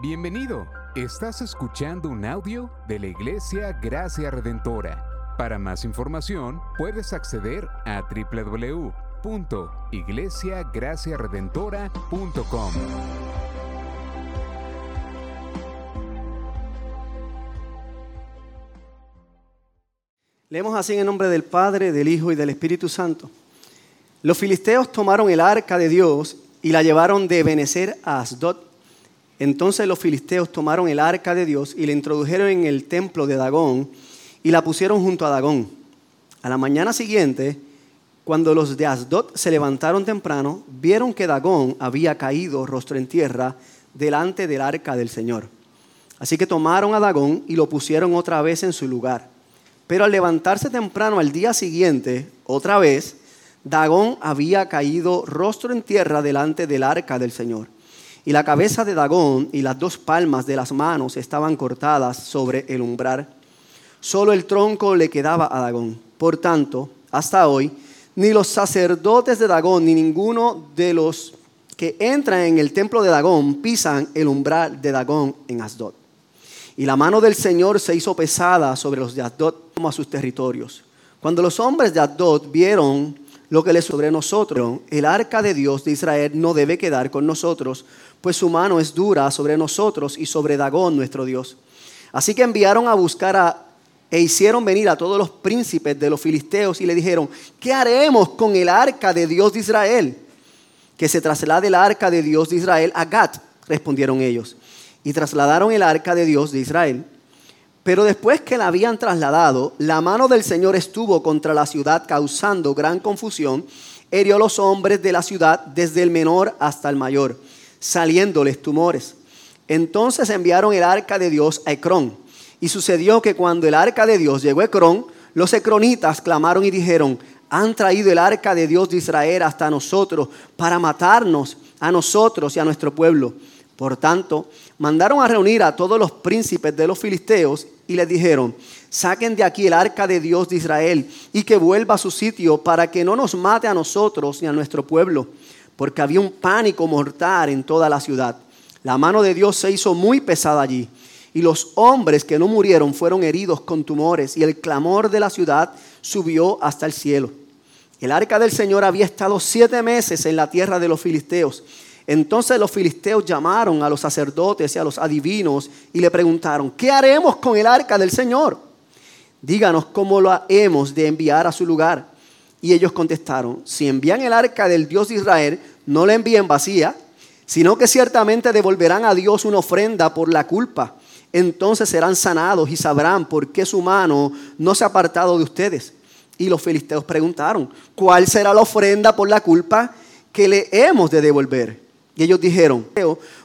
Bienvenido. Estás escuchando un audio de la Iglesia Gracia Redentora. Para más información, puedes acceder a www.iglesiagraciaredentora.com. Leemos así en el nombre del Padre, del Hijo y del Espíritu Santo. Los filisteos tomaron el arca de Dios y la llevaron de Benecer a Asdod. Entonces los filisteos tomaron el arca de Dios y la introdujeron en el templo de Dagón y la pusieron junto a Dagón. A la mañana siguiente, cuando los de Asdod se levantaron temprano, vieron que Dagón había caído rostro en tierra delante del arca del Señor. Así que tomaron a Dagón y lo pusieron otra vez en su lugar. Pero al levantarse temprano al día siguiente, otra vez, Dagón había caído rostro en tierra delante del arca del Señor. Y la cabeza de Dagón y las dos palmas de las manos estaban cortadas sobre el umbral. Solo el tronco le quedaba a Dagón. Por tanto, hasta hoy, ni los sacerdotes de Dagón, ni ninguno de los que entran en el templo de Dagón pisan el umbral de Dagón en Asdod. Y la mano del Señor se hizo pesada sobre los de Asdod como a sus territorios. Cuando los hombres de Asdod vieron lo que les sobre nosotros, el arca de Dios de Israel no debe quedar con nosotros, pues su mano es dura sobre nosotros y sobre Dagón nuestro Dios. Así que enviaron a buscar a, e hicieron venir a todos los príncipes de los filisteos y le dijeron, ¿qué haremos con el arca de Dios de Israel? Que se traslade el arca de Dios de Israel a Gat, respondieron ellos y trasladaron el arca de Dios de Israel. Pero después que la habían trasladado, la mano del Señor estuvo contra la ciudad causando gran confusión, hirió a los hombres de la ciudad desde el menor hasta el mayor, saliéndoles tumores. Entonces enviaron el arca de Dios a Ecrón. Y sucedió que cuando el arca de Dios llegó a Ecrón, los ecronitas clamaron y dijeron, han traído el arca de Dios de Israel hasta nosotros para matarnos a nosotros y a nuestro pueblo. Por tanto, mandaron a reunir a todos los príncipes de los filisteos y les dijeron, saquen de aquí el arca de Dios de Israel y que vuelva a su sitio para que no nos mate a nosotros ni a nuestro pueblo, porque había un pánico mortal en toda la ciudad. La mano de Dios se hizo muy pesada allí y los hombres que no murieron fueron heridos con tumores y el clamor de la ciudad subió hasta el cielo. El arca del Señor había estado siete meses en la tierra de los filisteos entonces los filisteos llamaron a los sacerdotes y a los adivinos y le preguntaron, ¿qué haremos con el arca del Señor? Díganos cómo lo hemos de enviar a su lugar. Y ellos contestaron, si envían el arca del Dios de Israel, no la envíen vacía, sino que ciertamente devolverán a Dios una ofrenda por la culpa. Entonces serán sanados y sabrán por qué su mano no se ha apartado de ustedes. Y los filisteos preguntaron, ¿cuál será la ofrenda por la culpa que le hemos de devolver? Y ellos dijeron,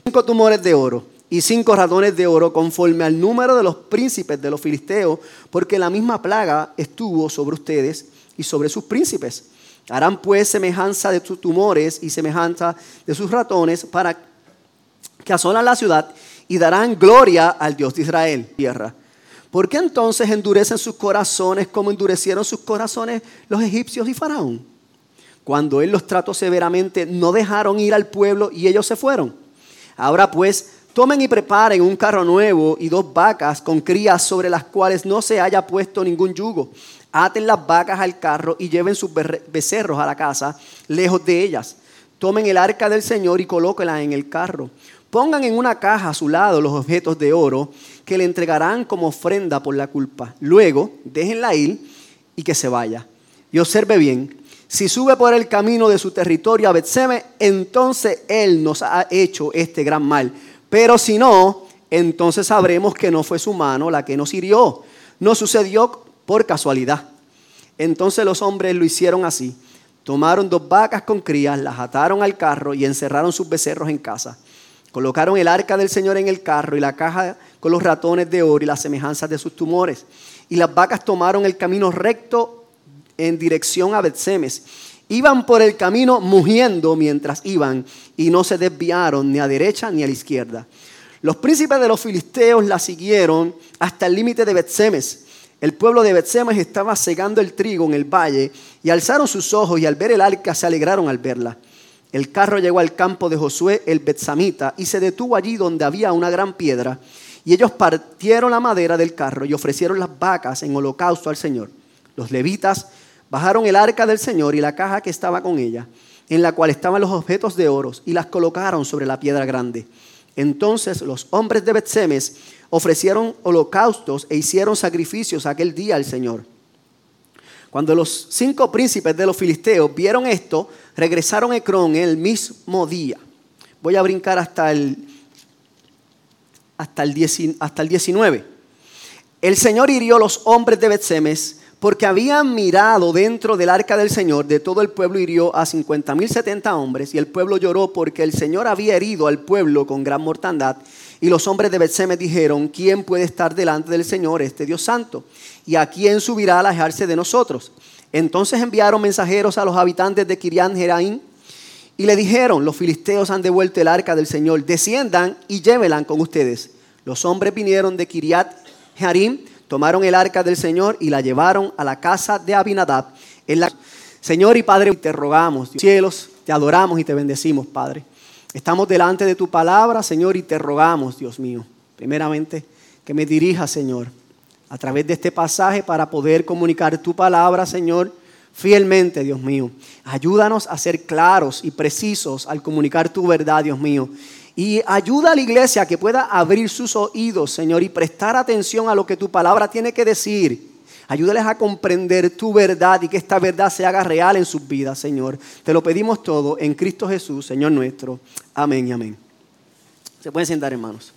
cinco tumores de oro y cinco ratones de oro conforme al número de los príncipes de los filisteos, porque la misma plaga estuvo sobre ustedes y sobre sus príncipes. Harán pues semejanza de sus tumores y semejanza de sus ratones para que asolan la ciudad y darán gloria al Dios de Israel, tierra. ¿Por qué entonces endurecen sus corazones como endurecieron sus corazones los egipcios y Faraón? Cuando él los trató severamente, no dejaron ir al pueblo y ellos se fueron. Ahora pues, tomen y preparen un carro nuevo y dos vacas con crías sobre las cuales no se haya puesto ningún yugo. Aten las vacas al carro y lleven sus becerros a la casa, lejos de ellas. Tomen el arca del Señor y colóquenla en el carro. Pongan en una caja a su lado los objetos de oro que le entregarán como ofrenda por la culpa. Luego, déjenla ir y que se vaya. Y observe bien, si sube por el camino de su territorio a Betseme, entonces Él nos ha hecho este gran mal. Pero si no, entonces sabremos que no fue su mano la que nos hirió. No sucedió por casualidad. Entonces los hombres lo hicieron así. Tomaron dos vacas con crías, las ataron al carro y encerraron sus becerros en casa. Colocaron el arca del Señor en el carro y la caja con los ratones de oro y las semejanzas de sus tumores. Y las vacas tomaron el camino recto en dirección a Betsemes. Iban por el camino mugiendo mientras iban y no se desviaron ni a derecha ni a la izquierda. Los príncipes de los filisteos la siguieron hasta el límite de Betsemes. El pueblo de Betsemes estaba segando el trigo en el valle y alzaron sus ojos y al ver el arca se alegraron al verla. el carro llegó al campo de Josué el Betsamita y se detuvo allí donde había una gran piedra. Y ellos partieron la madera del carro y ofrecieron las vacas en holocausto al Señor. Los levitas bajaron el arca del Señor y la caja que estaba con ella, en la cual estaban los objetos de oro, y las colocaron sobre la piedra grande. Entonces los hombres de Betsemes ofrecieron holocaustos e hicieron sacrificios aquel día al Señor. Cuando los cinco príncipes de los filisteos vieron esto, regresaron a Ecrón el mismo día. Voy a brincar hasta el, hasta el, hasta el 19. El Señor hirió a los hombres de Betsemes porque habían mirado dentro del arca del Señor, de todo el pueblo hirió a cincuenta mil setenta hombres, y el pueblo lloró porque el Señor había herido al pueblo con gran mortandad. Y los hombres de Betsemes dijeron, ¿quién puede estar delante del Señor, este Dios santo? ¿Y a quién subirá a alejarse de nosotros? Entonces enviaron mensajeros a los habitantes de Kirian Jeraín y le dijeron, los filisteos han devuelto el arca del Señor, desciendan y llévenla con ustedes. Los hombres vinieron de Kiriat Jearim, tomaron el arca del Señor y la llevaron a la casa de Abinadab. En. Señor y Padre, te rogamos, cielos, te adoramos y te bendecimos, Padre. Estamos delante de tu palabra, Señor, y te rogamos, Dios mío, primeramente, que me dirija, Señor, a través de este pasaje para poder comunicar tu palabra, Señor, fielmente, Dios mío. Ayúdanos a ser claros y precisos al comunicar tu verdad, Dios mío. Y ayuda a la iglesia que pueda abrir sus oídos, Señor, y prestar atención a lo que tu palabra tiene que decir Ayúdales a comprender tu verdad y que esta verdad se haga real en sus vidas, Señor. Te lo pedimos todo en Cristo Jesús, Señor nuestro. Amén y amén. Se pueden sentar, hermanos.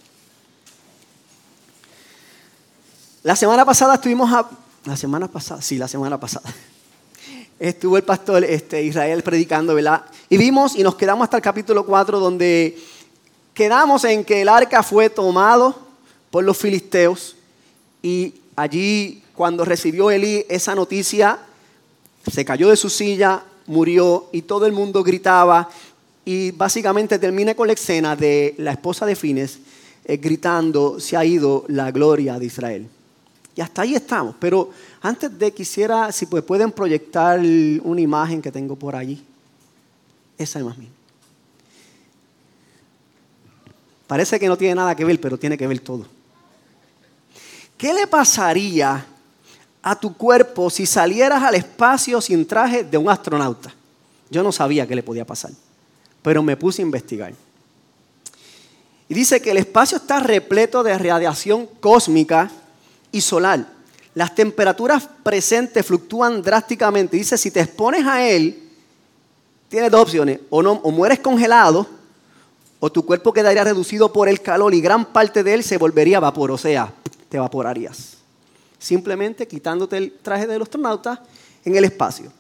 La semana pasada estuvimos a... La semana pasada, sí, la semana pasada. Estuvo el pastor este, Israel predicando, ¿verdad? Y vimos y nos quedamos hasta el capítulo 4 donde quedamos en que el arca fue tomado por los filisteos y allí cuando recibió Elí esa noticia, se cayó de su silla, murió y todo el mundo gritaba. Y básicamente termina con la escena de la esposa de Fines eh, gritando, se ha ido la gloria de Israel. Y hasta ahí estamos. Pero antes de quisiera, si pues pueden proyectar una imagen que tengo por allí. Esa imagen. Parece que no tiene nada que ver, pero tiene que ver todo. ¿Qué le pasaría a tu cuerpo si salieras al espacio sin traje de un astronauta. Yo no sabía qué le podía pasar, pero me puse a investigar. Y dice que el espacio está repleto de radiación cósmica y solar. Las temperaturas presentes fluctúan drásticamente. Dice, si te expones a él, tienes dos opciones. O, no, o mueres congelado, o tu cuerpo quedaría reducido por el calor y gran parte de él se volvería vapor, o sea, te evaporarías simplemente quitándote el traje del astronauta en el espacio.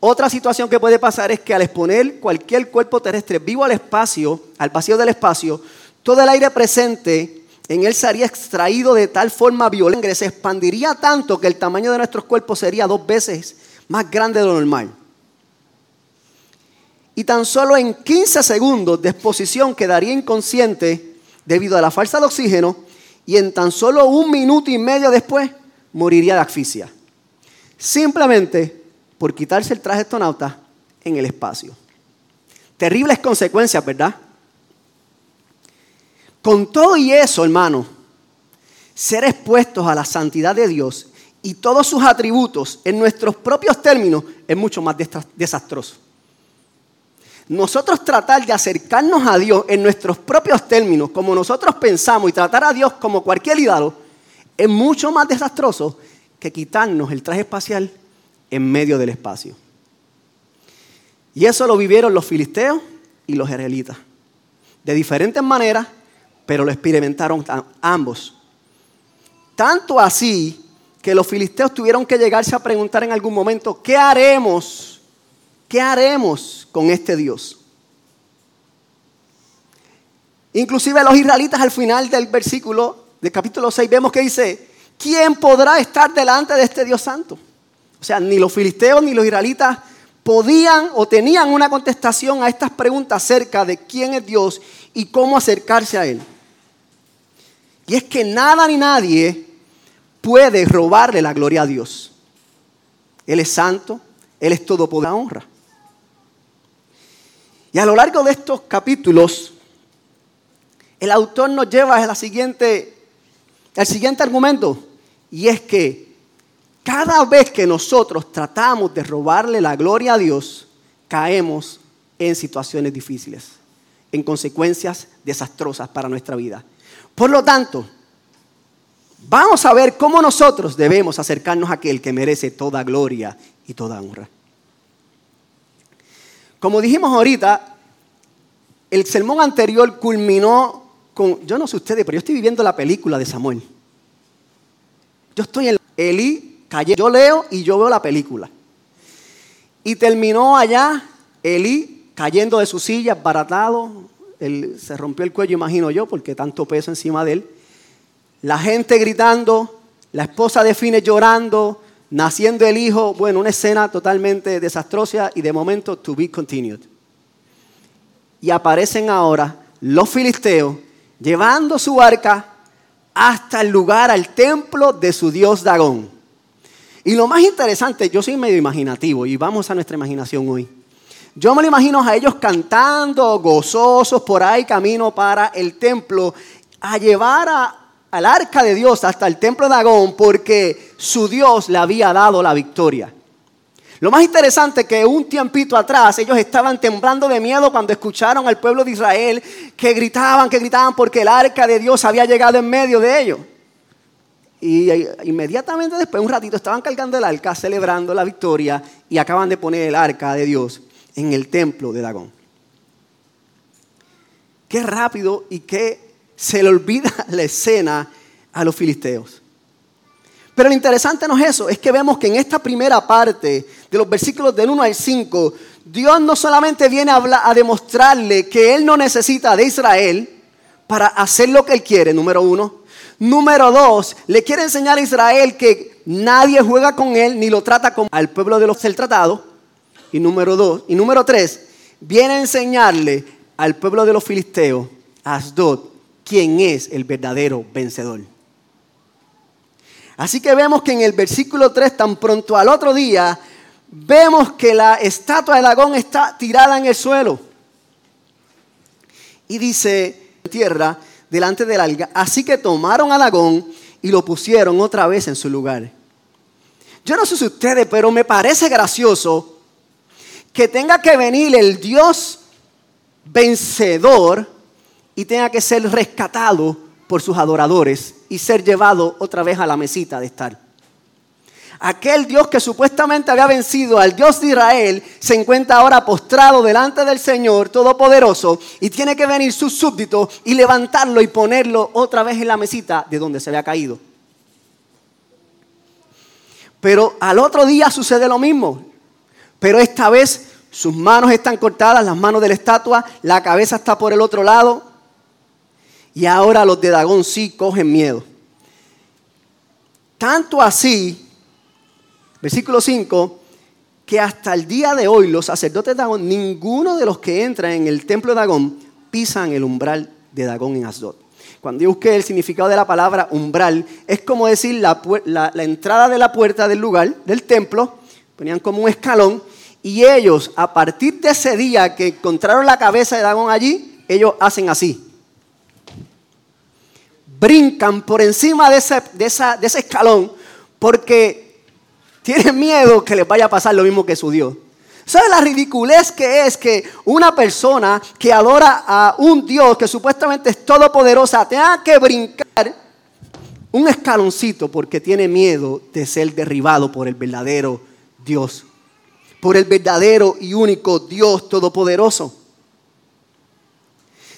Otra situación que puede pasar es que al exponer cualquier cuerpo terrestre vivo al espacio, al vacío del espacio, todo el aire presente en él sería extraído de tal forma violenta, se expandiría tanto que el tamaño de nuestros cuerpos sería dos veces más grande de lo normal. Y tan solo en 15 segundos de exposición quedaría inconsciente debido a la falta de oxígeno y en tan solo un minuto y medio después moriría de asfixia. Simplemente por quitarse el traje astronauta en el espacio. Terribles consecuencias, ¿verdad? Con todo y eso, hermano, ser expuestos a la santidad de Dios y todos sus atributos en nuestros propios términos es mucho más desastroso. Nosotros tratar de acercarnos a Dios en nuestros propios términos, como nosotros pensamos, y tratar a Dios como cualquier ídolo, es mucho más desastroso que quitarnos el traje espacial en medio del espacio. Y eso lo vivieron los filisteos y los israelitas. De diferentes maneras, pero lo experimentaron ambos. Tanto así que los filisteos tuvieron que llegarse a preguntar en algún momento, ¿qué haremos? ¿Qué haremos con este Dios? Inclusive los israelitas al final del versículo del capítulo 6 vemos que dice, ¿quién podrá estar delante de este Dios santo? O sea, ni los filisteos ni los israelitas podían o tenían una contestación a estas preguntas acerca de quién es Dios y cómo acercarse a Él. Y es que nada ni nadie puede robarle la gloria a Dios. Él es santo, Él es todopoderoso, honra. Y a lo largo de estos capítulos, el autor nos lleva siguiente, al siguiente argumento, y es que cada vez que nosotros tratamos de robarle la gloria a Dios, caemos en situaciones difíciles, en consecuencias desastrosas para nuestra vida. Por lo tanto, vamos a ver cómo nosotros debemos acercarnos a aquel que merece toda gloria y toda honra. Como dijimos ahorita, el sermón anterior culminó con, yo no sé ustedes, pero yo estoy viviendo la película de Samuel. Yo estoy en Elí, yo leo y yo veo la película. Y terminó allá Elí cayendo de su silla, baratado, se rompió el cuello, imagino yo, porque tanto peso encima de él. La gente gritando, la esposa de Fines llorando, naciendo el hijo, bueno, una escena totalmente desastrosa y de momento to be continued. Y aparecen ahora los filisteos llevando su arca hasta el lugar, al templo de su dios Dagón. Y lo más interesante, yo soy medio imaginativo y vamos a nuestra imaginación hoy. Yo me lo imagino a ellos cantando, gozosos por ahí, camino para el templo, a llevar al arca de Dios hasta el templo de Dagón porque su Dios le había dado la victoria. Lo más interesante es que un tiempito atrás ellos estaban temblando de miedo cuando escucharon al pueblo de Israel que gritaban, que gritaban porque el arca de Dios había llegado en medio de ellos. Y inmediatamente después, un ratito, estaban cargando el arca, celebrando la victoria y acaban de poner el arca de Dios en el templo de Dagón. Qué rápido y qué se le olvida la escena a los filisteos. Pero lo interesante no es eso, es que vemos que en esta primera parte de los versículos del 1 al 5, Dios no solamente viene a, demostrarle que Él no necesita de Israel para hacer lo que Él quiere, número uno. Número dos, le quiere enseñar a Israel que nadie juega con Él ni lo trata como al pueblo de los ser tratado. Y número dos, y número tres, viene a enseñarle al pueblo de los filisteos, Asdod, quién es el verdadero vencedor. Así que vemos que en el versículo 3, tan pronto al otro día, vemos que la estatua de Dagón está tirada en el suelo. Y dice, tierra, delante del alga. Así que tomaron a Dagón y lo pusieron otra vez en su lugar. Yo no sé si ustedes, pero me parece gracioso que tenga que venir el Dios vencedor y tenga que ser rescatado por sus adoradores y ser llevado otra vez a la mesita de estar. Aquel Dios que supuestamente había vencido al Dios de Israel se encuentra ahora postrado delante del Señor Todopoderoso y tiene que venir su súbdito y levantarlo y ponerlo otra vez en la mesita de donde se había caído. Pero al otro día sucede lo mismo. Pero esta vez sus manos están cortadas, las manos de la estatua, la cabeza está por el otro lado. Y ahora los de Dagón sí cogen miedo. Tanto así, versículo 5, que hasta el día de hoy los sacerdotes de Dagón, ninguno de los que entran en el templo de Dagón pisan el umbral de Dagón en Asdod. Cuando yo busqué el significado de la palabra umbral, es como decir la, la entrada de la puerta del lugar, del templo, ponían como un escalón y ellos, a partir de ese día que encontraron la cabeza de Dagón allí, ellos hacen así. Brincan por encima de ese, de ese escalón porque tienen miedo que les vaya a pasar lo mismo que su Dios. ¿Sabes la ridiculez que es que una persona que adora a un Dios que supuestamente es todopoderosa tenga que brincar un escaloncito porque tiene miedo de ser derribado por el verdadero Dios por el verdadero y único Dios Todopoderoso.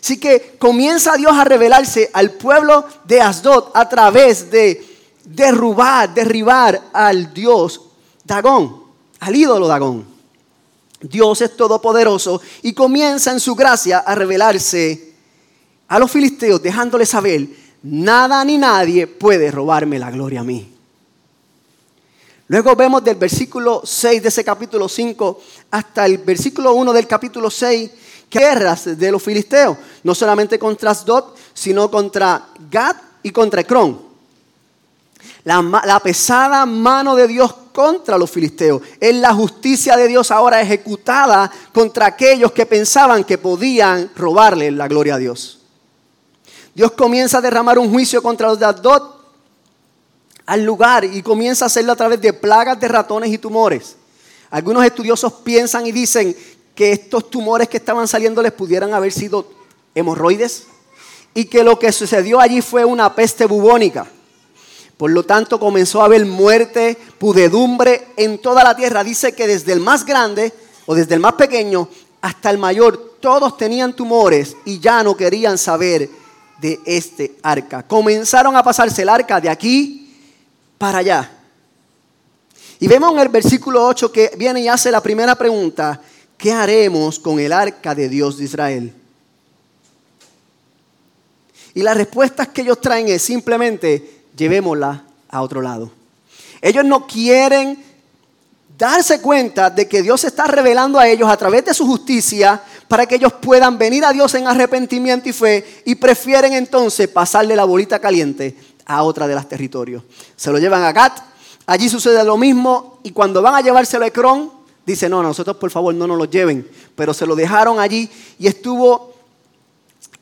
Así que comienza Dios a revelarse al pueblo de Asdod a través de derrubar, derribar al Dios Dagón, al ídolo Dagón. Dios es todopoderoso y comienza en su gracia a revelarse a los filisteos, dejándoles saber, nada ni nadie puede robarme la gloria a mí. Luego vemos del versículo 6 de ese capítulo 5 hasta el versículo 1 del capítulo 6 guerras de los filisteos, no solamente contra Asdod, sino contra Gad y contra Ecrón. La, la, pesada mano de Dios contra los filisteos. Es la justicia de Dios ahora ejecutada contra aquellos que pensaban que podían robarle la gloria a Dios. Dios comienza a derramar un juicio contra los de Adot al lugar y comienza a hacerlo a través de plagas de ratones y tumores. Algunos estudiosos piensan y dicen que estos tumores que estaban saliendo les pudieran haber sido hemorroides y que lo que sucedió allí fue una peste bubónica. Por lo tanto, comenzó a haber muerte, pudedumbre en toda la tierra. Dice que desde el más grande o desde el más pequeño hasta el mayor, todos tenían tumores y ya no querían saber de este arca. Comenzaron a pasarse el arca de aquí para allá. Y vemos en el versículo 8 que viene y hace la primera pregunta, ¿qué haremos con el arca de Dios de Israel? Y las respuestas que ellos traen es simplemente, llevémosla a otro lado. Ellos no quieren darse cuenta de que Dios está revelando a ellos a través de su justicia para que ellos puedan venir a Dios en arrepentimiento y fe y prefieren entonces pasarle la bolita caliente a otra de las territorios. Se lo llevan a Gat, allí sucede lo mismo y cuando van a llevárselo a Ecrón, dice, no, nosotros por favor no nos lo lleven, pero se lo dejaron allí y estuvo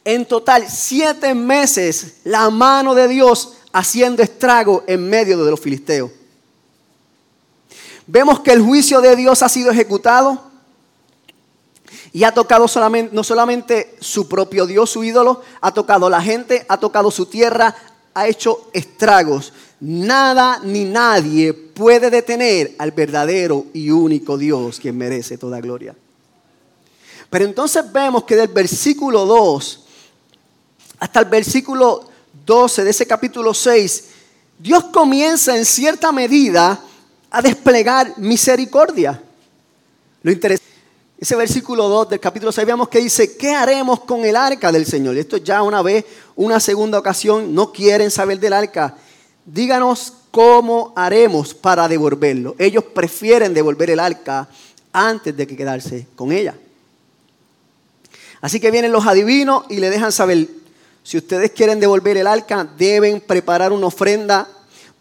en total siete meses la mano de Dios haciendo estrago en medio de los filisteos. Vemos que el juicio de Dios ha sido ejecutado y ha tocado no solamente su propio Dios, su ídolo, ha tocado la gente, ha tocado su tierra, ha hecho estragos. Nada ni nadie puede detener al verdadero y único Dios quien merece toda gloria. Pero entonces vemos que del versículo 2 hasta el versículo 12 de ese capítulo 6, Dios comienza en cierta medida a desplegar misericordia. Lo interesante, ese versículo 2 del capítulo 6, veamos que dice, ¿qué haremos con el arca del Señor? Y esto ya una vez, una segunda ocasión, no quieren saber del arca. Díganos cómo haremos para devolverlo. Ellos prefieren devolver el arca antes de que quedarse con ella. Así que vienen los adivinos y le dejan saber, si ustedes quieren devolver el arca, deben preparar una ofrenda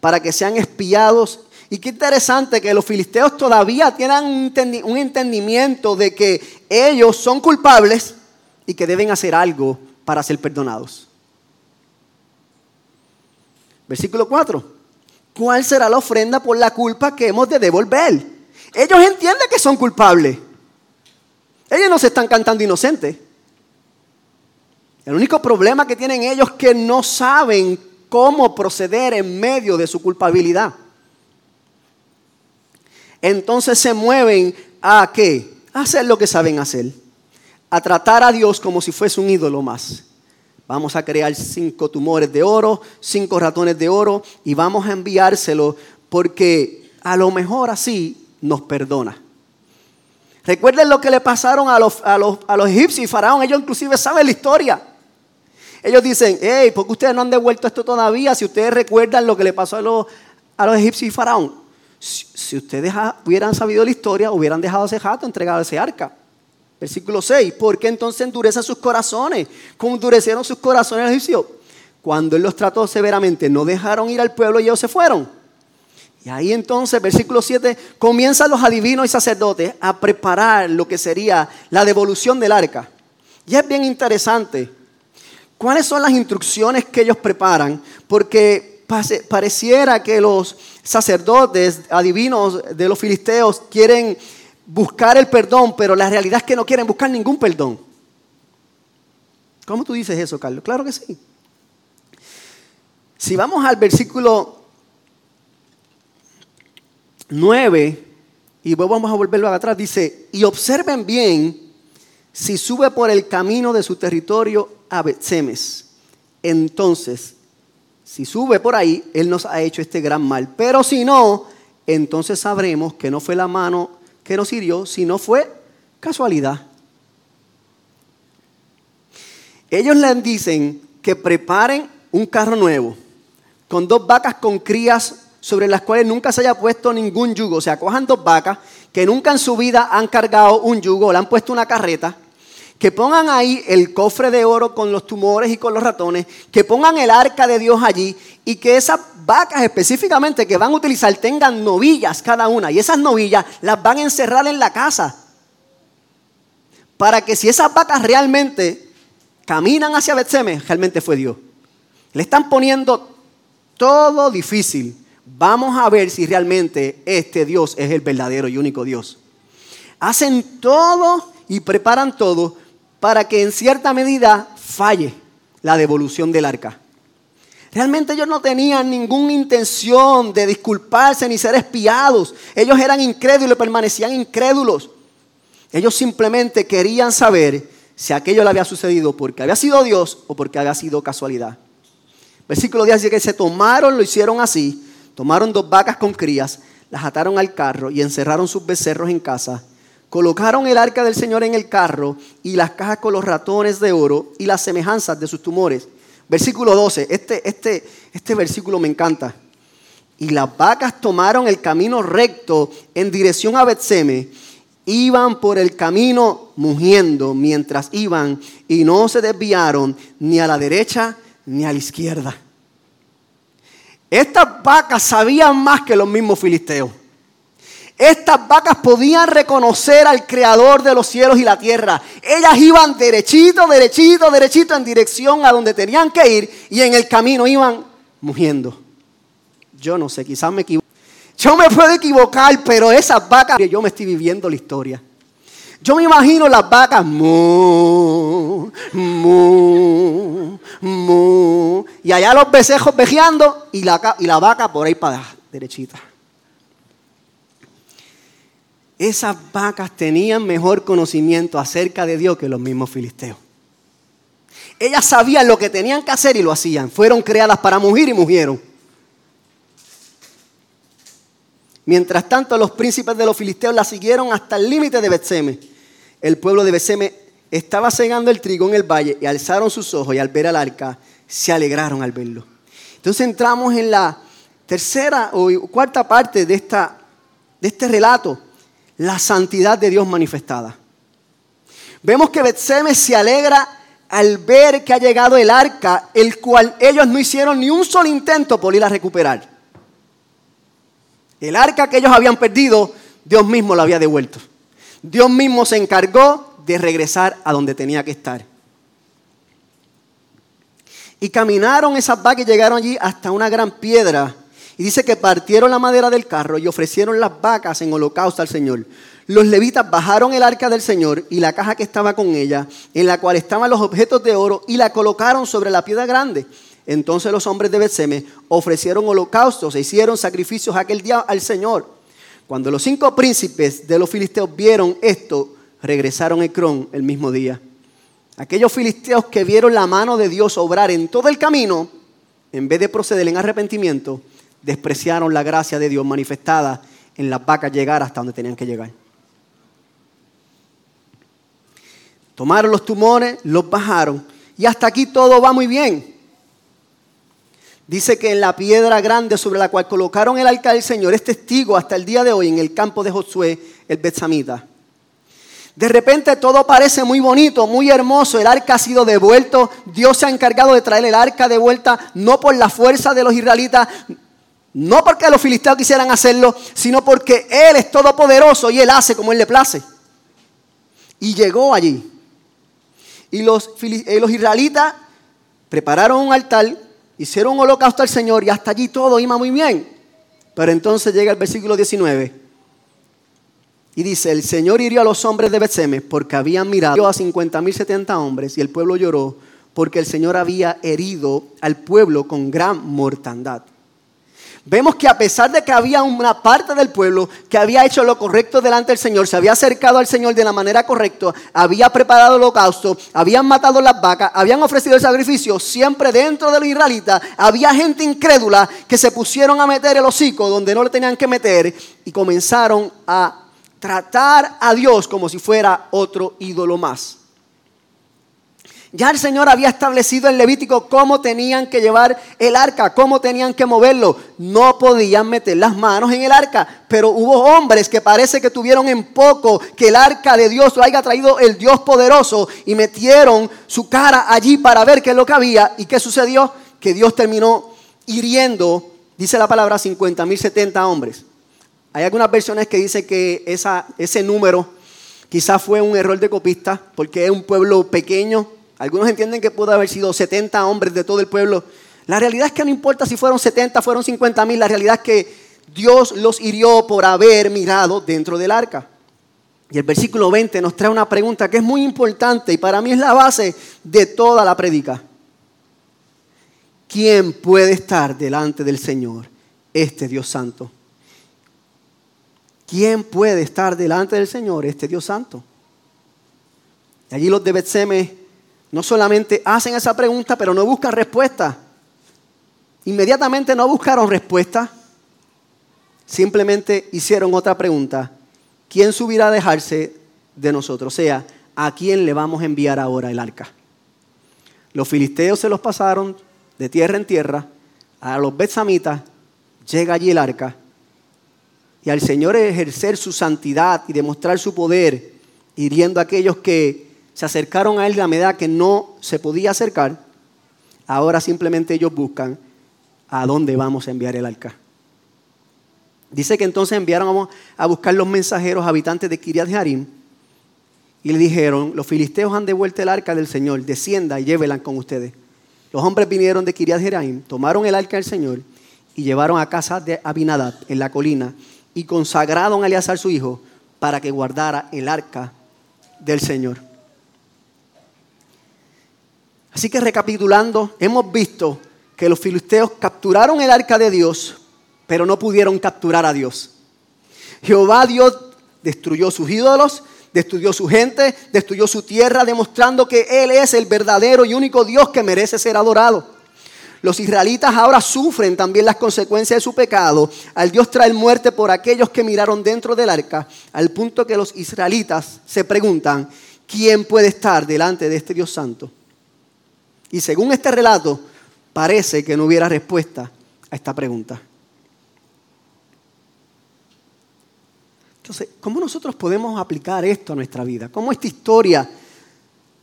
para que sean espiados. Y qué interesante que los filisteos todavía tienen un entendimiento de que ellos son culpables y que deben hacer algo para ser perdonados. Versículo 4. ¿Cuál será la ofrenda por la culpa que hemos de devolver? Ellos entienden que son culpables. Ellos no se están cantando inocentes. El único problema que tienen ellos es que no saben cómo proceder en medio de su culpabilidad. Entonces se mueven a qué? A hacer lo que saben hacer. A tratar a Dios como si fuese un ídolo más. Vamos a crear cinco tumores de oro, cinco ratones de oro y vamos a enviárselo porque a lo mejor así nos perdona. Recuerden lo que le pasaron a los, a los, a los egipcios y faraón. Ellos inclusive saben la historia. Ellos dicen, hey, ¿por qué ustedes no han devuelto esto todavía? Si ustedes recuerdan lo que le pasó a los, a los egipcios y faraón. Si, ustedes hubieran sabido la historia, hubieran dejado ese jato, entregado ese arca. Versículo 6, ¿por qué entonces endurecen sus corazones? ¿Cómo endurecieron sus corazones los egipcios? Cuando él los trató severamente, no dejaron ir al pueblo y ellos se fueron. Y ahí entonces, versículo 7, comienzan los adivinos y sacerdotes a preparar lo que sería la devolución del arca. Y es bien interesante ¿Cuáles son las instrucciones que ellos preparan? Porque pareciera que los sacerdotes adivinos de los filisteos quieren buscar el perdón, pero la realidad es que no quieren buscar ningún perdón. ¿Cómo tú dices eso, Carlos? Claro que sí. Si vamos al versículo 9, y vamos a volverlo atrás, dice, y observen bien si sube por el camino de su territorio a Betsemes. Entonces, si sube por ahí, Él nos ha hecho este gran mal. Pero si no, entonces sabremos que no fue la mano que nos hirió, sino fue casualidad. Ellos les dicen que preparen un carro nuevo, con dos vacas con crías sobre las cuales nunca se haya puesto ningún yugo. O sea, cojan dos vacas que nunca en su vida han cargado un yugo, le han puesto una carreta que pongan ahí el cofre de oro con los tumores y con los ratones, que pongan el arca de Dios allí y que esas vacas específicamente que van a utilizar tengan novillas cada una y esas novillas las van a encerrar en la casa para que si esas vacas realmente caminan hacia Betseme, realmente fue Dios. Le están poniendo todo difícil. Vamos a ver si realmente este Dios es el verdadero y único Dios. Hacen todo y preparan todo para que en cierta medida falle la devolución del arca. Realmente ellos no tenían ninguna intención de disculparse ni ser espiados. Ellos eran incrédulos permanecían incrédulos. Ellos simplemente querían saber si aquello le había sucedido porque había sido Dios o porque había sido casualidad. Versículo 10 dice que se tomaron, lo hicieron así. Tomaron dos vacas con crías, las ataron al carro y encerraron sus becerros en casa Colocaron el arca del Señor en el carro y las cajas con los ratones de oro y las semejanzas de sus tumores. Versículo 12, este, este, este versículo me encanta. Y las vacas tomaron el camino recto en dirección a Betseme. Iban por el camino mugiendo mientras iban y no se desviaron ni a la derecha ni a la izquierda. Estas vacas sabían más que los mismos filisteos. Estas vacas podían reconocer al creador de los cielos y la tierra. Ellas iban derechito, derechito, derechito en dirección a donde tenían que ir y en el camino iban mugiendo. Yo no sé, quizás me equivoco. Yo me puedo equivocar, pero esas vacas, yo me estoy viviendo la historia. Yo me imagino las vacas, mu, mu, mu, y allá los becejos vejeando y la, y la vaca por ahí para derechita esas vacas tenían mejor conocimiento acerca de Dios que los mismos filisteos. Ellas sabían lo que tenían que hacer y lo hacían. Fueron creadas para mugir y mugieron. Mientras tanto, los príncipes de los filisteos la siguieron hasta el límite de Betseme. El pueblo de Betseme estaba cegando el trigo en el valle y alzaron sus ojos y al ver al arca se alegraron al verlo. Entonces entramos en la tercera o cuarta parte de, esta, de este relato la santidad de Dios manifestada. Vemos que Betseme se alegra al ver que ha llegado el arca, el cual ellos no hicieron ni un solo intento por ir a recuperar. El arca que ellos habían perdido, Dios mismo lo había devuelto. Dios mismo se encargó de regresar a donde tenía que estar. Y caminaron esas vacas y llegaron allí hasta una gran piedra y dice que partieron la madera del carro y ofrecieron las vacas en holocausto al Señor. Los levitas bajaron el arca del Señor y la caja que estaba con ella, en la cual estaban los objetos de oro, y la colocaron sobre la piedra grande. Entonces los hombres de Betseme ofrecieron holocaustos e hicieron sacrificios aquel día al Señor. Cuando los cinco príncipes de los filisteos vieron esto, regresaron a Ecrón el mismo día. Aquellos filisteos que vieron la mano de Dios obrar en todo el camino, en vez de proceder en arrepentimiento, despreciaron la gracia de Dios manifestada en las vacas llegar hasta donde tenían que llegar. Tomaron los tumores, los bajaron y hasta aquí todo va muy bien. Dice que en la piedra grande sobre la cual colocaron el arca del Señor es testigo hasta el día de hoy en el campo de Josué, el Betsamita. De repente todo parece muy bonito, muy hermoso. El arca ha sido devuelto. Dios se ha encargado de traer el arca de vuelta, no por la fuerza de los israelitas, no porque los filisteos quisieran hacerlo, sino porque Él es todopoderoso y Él hace como Él le place. Y llegó allí. Y los, eh, israelitas prepararon un altar, hicieron un holocausto al Señor y hasta allí todo iba muy bien. Pero entonces llega el versículo 19 y dice, el Señor hirió a los hombres de Betseme porque habían mirado a 50 mil 70 hombres y el pueblo lloró porque el Señor había herido al pueblo con gran mortandad vemos que a pesar de que había una parte del pueblo que había hecho lo correcto delante del Señor, se había acercado al Señor de la manera correcta, había preparado el holocausto, habían matado las vacas, habían ofrecido el sacrificio, siempre dentro de los israelitas había gente incrédula que se pusieron a meter el hocico donde no le tenían que meter y comenzaron a tratar a Dios como si fuera otro ídolo más. Ya el Señor había establecido en Levítico cómo tenían que llevar el arca, cómo tenían que moverlo. No podían meter las manos en el arca, pero hubo hombres que parece que tuvieron en poco que el arca de Dios lo haya traído el Dios poderoso y metieron su cara allí para ver qué es lo que había y qué sucedió, que Dios terminó hiriendo, dice la palabra, 50 mil 70 hombres. Hay algunas versiones que dicen que ese número quizás fue un error de copista porque es un pueblo pequeño algunos entienden que pudo haber sido 70 hombres de todo el pueblo. La realidad es que no importa si fueron 70, fueron 50 mil. La realidad es que Dios los hirió por haber mirado dentro del arca. Y el versículo 20 nos trae una pregunta que es muy importante y para mí es la base de toda la predica. ¿Quién puede estar delante del Señor, este Dios Santo? ¿Quién puede estar delante del Señor, este Dios Santo? Y allí los de Betseme no solamente hacen esa pregunta, pero no buscan respuesta. Inmediatamente no buscaron respuesta, simplemente hicieron otra pregunta. ¿Quién subirá a dejarse de nosotros? O sea, ¿a quién le vamos a enviar ahora el arca? Los filisteos se los pasaron de tierra en tierra, a los betzamitas llega allí el arca, y al Señor ejercer su santidad y demostrar su poder, hiriendo a aquellos que se acercaron a él a medida que no se podía acercar, ahora simplemente ellos buscan a dónde vamos a enviar el arca. Dice que entonces enviaron a buscar los mensajeros habitantes de Kiriat Jarim y le dijeron, los filisteos han devuelto el arca del Señor, descienda y llévela con ustedes. Los hombres vinieron de Kiriat Jearim, tomaron el arca del Señor y llevaron a casa de Abinadab en la colina y consagraron a Eleazar su hijo para que guardara el arca del Señor. Así que recapitulando, hemos visto que los filisteos capturaron el arca de Dios, pero no pudieron capturar a Dios. Jehová Dios destruyó sus ídolos, destruyó su gente, destruyó su tierra, demostrando que Él es el verdadero y único Dios que merece ser adorado. Los israelitas ahora sufren también las consecuencias de su pecado al Dios traer muerte por aquellos que miraron dentro del arca, al punto que los israelitas se preguntan, ¿quién puede estar delante de este Dios santo? Y según este relato, parece que no hubiera respuesta a esta pregunta. Entonces, ¿cómo nosotros podemos aplicar esto a nuestra vida? ¿Cómo esta historia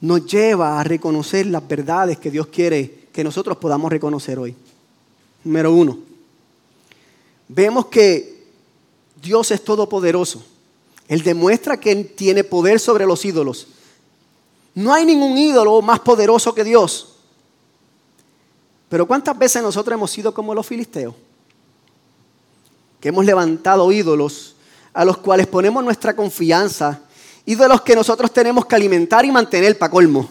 nos lleva a reconocer las verdades que Dios quiere que nosotros podamos reconocer hoy? Número uno, vemos que Dios es todopoderoso. Él demuestra que tiene poder sobre los ídolos. No hay ningún ídolo más poderoso que Dios. Pero ¿cuántas veces nosotros hemos sido como los filisteos? Que hemos levantado ídolos a los cuales ponemos nuestra confianza, ídolos que nosotros tenemos que alimentar y mantener para colmo.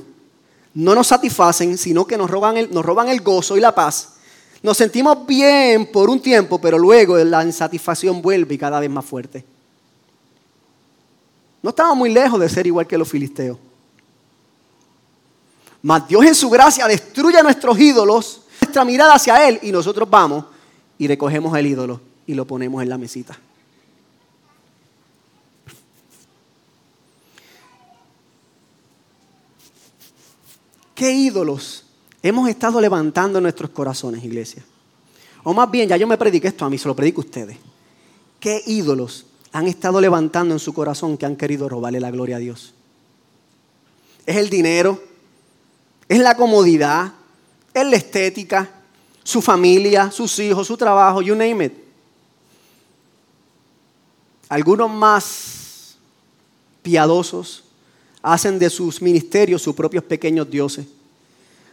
No nos satisfacen, sino que nos roban, el, nos roban el gozo y la paz. Nos sentimos bien por un tiempo, pero luego la insatisfacción vuelve y cada vez más fuerte. No estamos muy lejos de ser igual que los filisteos. Mas Dios en su gracia destruye a nuestros ídolos nuestra mirada hacia Él y nosotros vamos y recogemos el ídolo y lo ponemos en la mesita. ¿Qué ídolos hemos estado levantando en nuestros corazones, iglesia? O más bien, ya yo me prediqué esto a mí, se lo predico a ustedes. ¿Qué ídolos han estado levantando en su corazón que han querido robarle la gloria a Dios? ¿Es el dinero? ¿Es la comodidad? Es la estética, su familia, sus hijos, su trabajo, you name it. Algunos más piadosos hacen de sus ministerios sus propios pequeños dioses,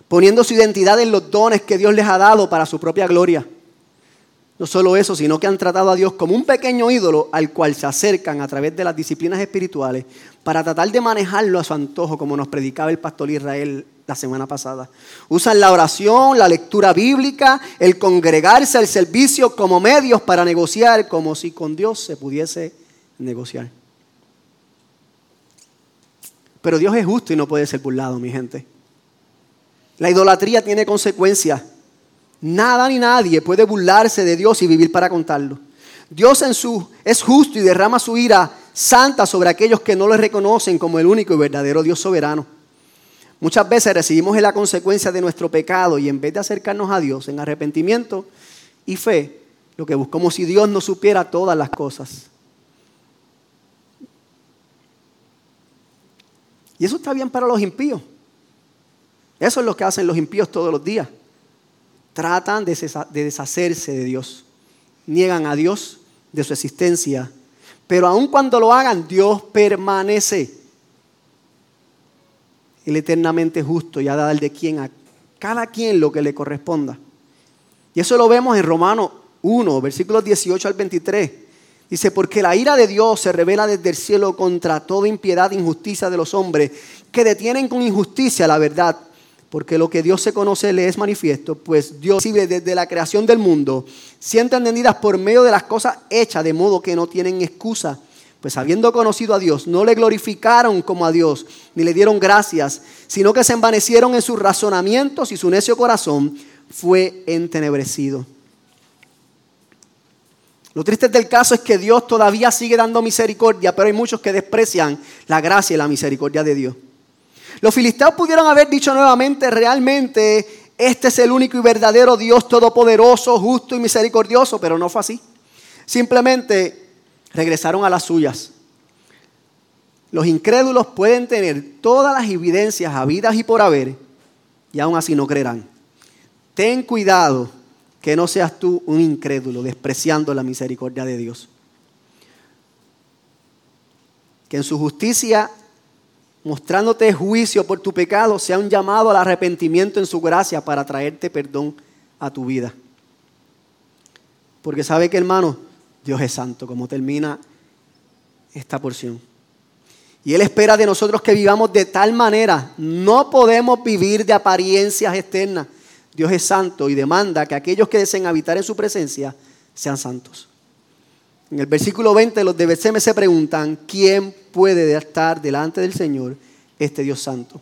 poniendo su identidad en los dones que Dios les ha dado para su propia gloria. No solo eso, sino que han tratado a Dios como un pequeño ídolo al cual se acercan a través de las disciplinas espirituales para tratar de manejarlo a su antojo, como nos predicaba el pastor Israel la semana pasada. Usan la oración, la lectura bíblica, el congregarse, el servicio como medios para negociar, como si con Dios se pudiese negociar. Pero Dios es justo y no puede ser burlado, mi gente. La idolatría tiene consecuencias. Nada ni nadie puede burlarse de Dios y vivir para contarlo. Dios en su, es justo y derrama su ira santa sobre aquellos que no le reconocen como el único y verdadero Dios soberano. Muchas veces recibimos la consecuencia de nuestro pecado y en vez de acercarnos a Dios en arrepentimiento y fe, lo que buscamos si Dios no supiera todas las cosas. Y eso está bien para los impíos. Eso es lo que hacen los impíos todos los días. Tratan de deshacerse de Dios. Niegan a Dios de su existencia. Pero aun cuando lo hagan, Dios permanece. El eternamente justo y ha de de quien a cada quien lo que le corresponda. Y eso lo vemos en Romanos 1, versículos 18 al 23. Dice, porque la ira de Dios se revela desde el cielo contra toda impiedad e injusticia de los hombres, que detienen con injusticia la verdad porque lo que Dios se conoce le es manifiesto, pues Dios vive desde la creación del mundo, siendo entendidas por medio de las cosas hechas, de modo que no tienen excusa. Pues habiendo conocido a Dios, no le glorificaron como a Dios, ni le dieron gracias, sino que se envanecieron en sus razonamientos y su necio corazón fue entenebrecido. Lo triste del caso es que Dios todavía sigue dando misericordia, pero hay muchos que desprecian la gracia y la misericordia de Dios. Los filisteos pudieron haber dicho nuevamente, realmente, este es el único y verdadero Dios todopoderoso, justo y misericordioso, pero no fue así. Simplemente regresaron a las suyas. Los incrédulos pueden tener todas las evidencias habidas y por haber, y aún así no creerán. Ten cuidado que no seas tú un incrédulo, despreciando la misericordia de Dios. Que en su justicia mostrándote juicio por tu pecado, sea un llamado al arrepentimiento en su gracia para traerte perdón a tu vida. Porque sabe que hermano, Dios es santo, como termina esta porción. Y Él espera de nosotros que vivamos de tal manera. No podemos vivir de apariencias externas. Dios es santo y demanda que aquellos que deseen habitar en su presencia sean santos. En el versículo 20 los de BCM se preguntan, ¿quién puede estar delante del Señor este Dios santo?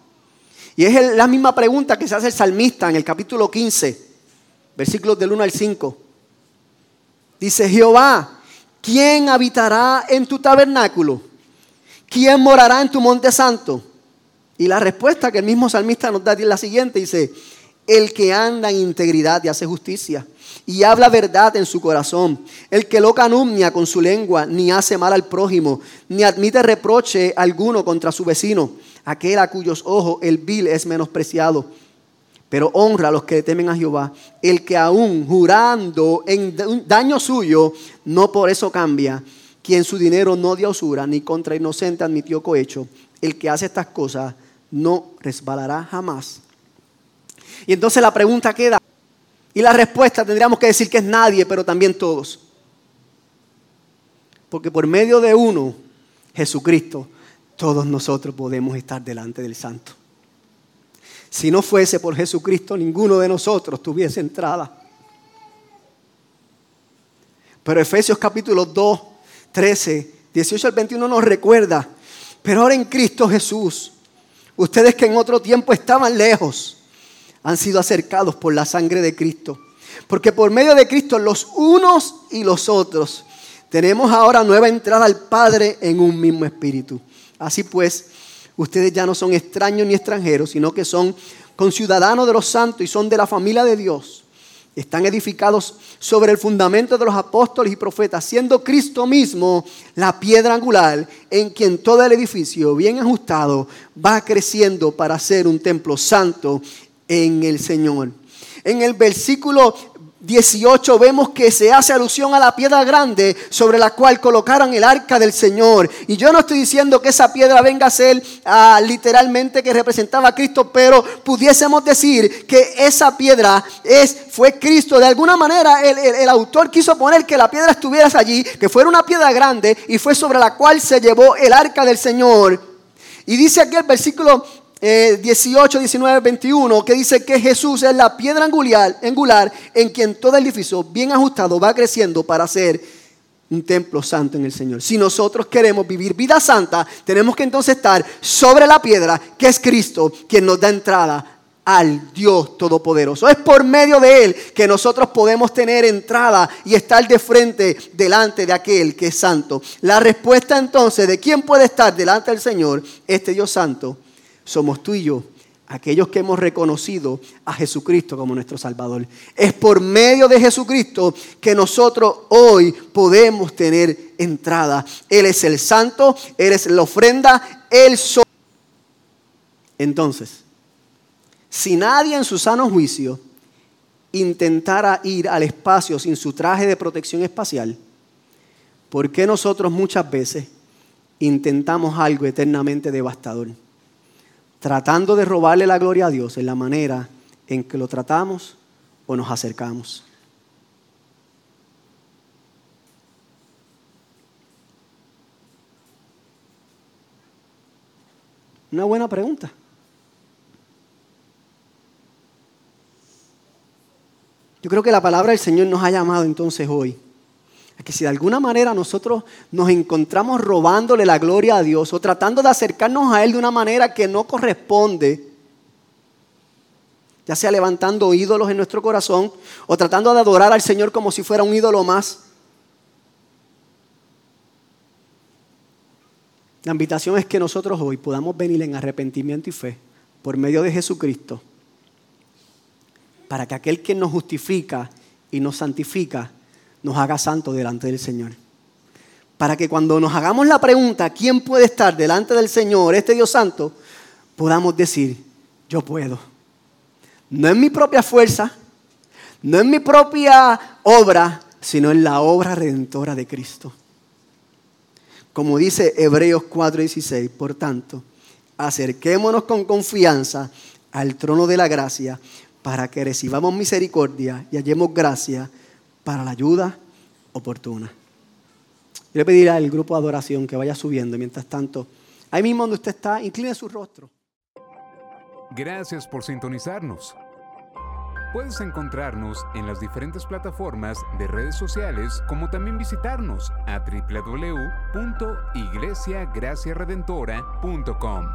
Y es la misma pregunta que se hace el salmista en el capítulo 15, versículos del 1 al 5. Dice Jehová, ¿quién habitará en tu tabernáculo? ¿Quién morará en tu monte santo? Y la respuesta que el mismo salmista nos da es la siguiente, dice, el que anda en integridad y hace justicia y habla verdad en su corazón. El que lo calumnia con su lengua, ni hace mal al prójimo, ni admite reproche alguno contra su vecino, aquel a cuyos ojos el vil es menospreciado. Pero honra a los que temen a Jehová, el que aún jurando en daño suyo, no por eso cambia, quien su dinero no dio usura, ni contra inocente admitió cohecho, el que hace estas cosas no resbalará jamás. Y entonces la pregunta queda, y la respuesta tendríamos que decir que es nadie, pero también todos. Porque por medio de uno, Jesucristo, todos nosotros podemos estar delante del Santo. Si no fuese por Jesucristo, ninguno de nosotros tuviese entrada. Pero Efesios capítulo 2, 13, 18 al 21 nos recuerda, pero ahora en Cristo Jesús, ustedes que en otro tiempo estaban lejos, han sido acercados por la sangre de Cristo. Porque por medio de Cristo los unos y los otros tenemos ahora nueva entrada al Padre en un mismo espíritu. Así pues, ustedes ya no son extraños ni extranjeros, sino que son conciudadanos de los santos y son de la familia de Dios. Están edificados sobre el fundamento de los apóstoles y profetas, siendo Cristo mismo la piedra angular en quien todo el edificio, bien ajustado, va creciendo para ser un templo santo en el Señor. En el versículo 18 vemos que se hace alusión a la piedra grande sobre la cual colocaron el arca del Señor. Y yo no estoy diciendo que esa piedra venga a ser ah, literalmente que representaba a Cristo, pero pudiésemos decir que esa piedra es, fue Cristo. De alguna manera el, el autor quiso poner que la piedra estuviera allí, que fuera una piedra grande y fue sobre la cual se llevó el arca del Señor. Y dice aquí el versículo 18, 19, 21, que dice que Jesús es la piedra angular, angular en quien todo el edificio bien ajustado va creciendo para ser un templo santo en el Señor. Si nosotros queremos vivir vida santa, tenemos que entonces estar sobre la piedra que es Cristo, quien nos da entrada al Dios Todopoderoso. Es por medio de Él que nosotros podemos tener entrada y estar de frente delante de aquel que es santo. La respuesta entonces de quién puede estar delante del Señor, este Dios santo, somos tú y yo, aquellos que hemos reconocido a Jesucristo como nuestro Salvador. Es por medio de Jesucristo que nosotros hoy podemos tener entrada. Él es el santo, Él es la ofrenda, Él solo. Entonces, si nadie en su sano juicio intentara ir al espacio sin su traje de protección espacial, ¿por qué nosotros muchas veces intentamos algo eternamente devastador? Tratando de robarle la gloria a Dios en la manera en que lo tratamos o nos acercamos. Una buena pregunta. Yo creo que la palabra del Señor nos ha llamado entonces hoy que si de alguna manera nosotros nos encontramos robándole la gloria a Dios o tratando de acercarnos a Él de una manera que no corresponde, ya sea levantando ídolos en nuestro corazón o tratando de adorar al Señor como si fuera un ídolo más, la invitación es que nosotros hoy podamos venir en arrepentimiento y fe por medio de Jesucristo, para que aquel que nos justifica y nos santifica, nos haga santo delante del Señor. Para que cuando nos hagamos la pregunta, ¿quién puede estar delante del Señor, este Dios santo? Podamos decir, yo puedo. No en mi propia fuerza, no en mi propia obra, sino en la obra redentora de Cristo. Como dice Hebreos 4:16, por tanto, acerquémonos con confianza al trono de la gracia para que recibamos misericordia y hallemos gracia para la ayuda oportuna. Yo le pediré al grupo de adoración que vaya subiendo mientras tanto. Ahí mismo donde usted está, incline su rostro. Gracias por sintonizarnos. Puedes encontrarnos en las diferentes plataformas de redes sociales, como también visitarnos a www.iglesiagraciaredentora.com.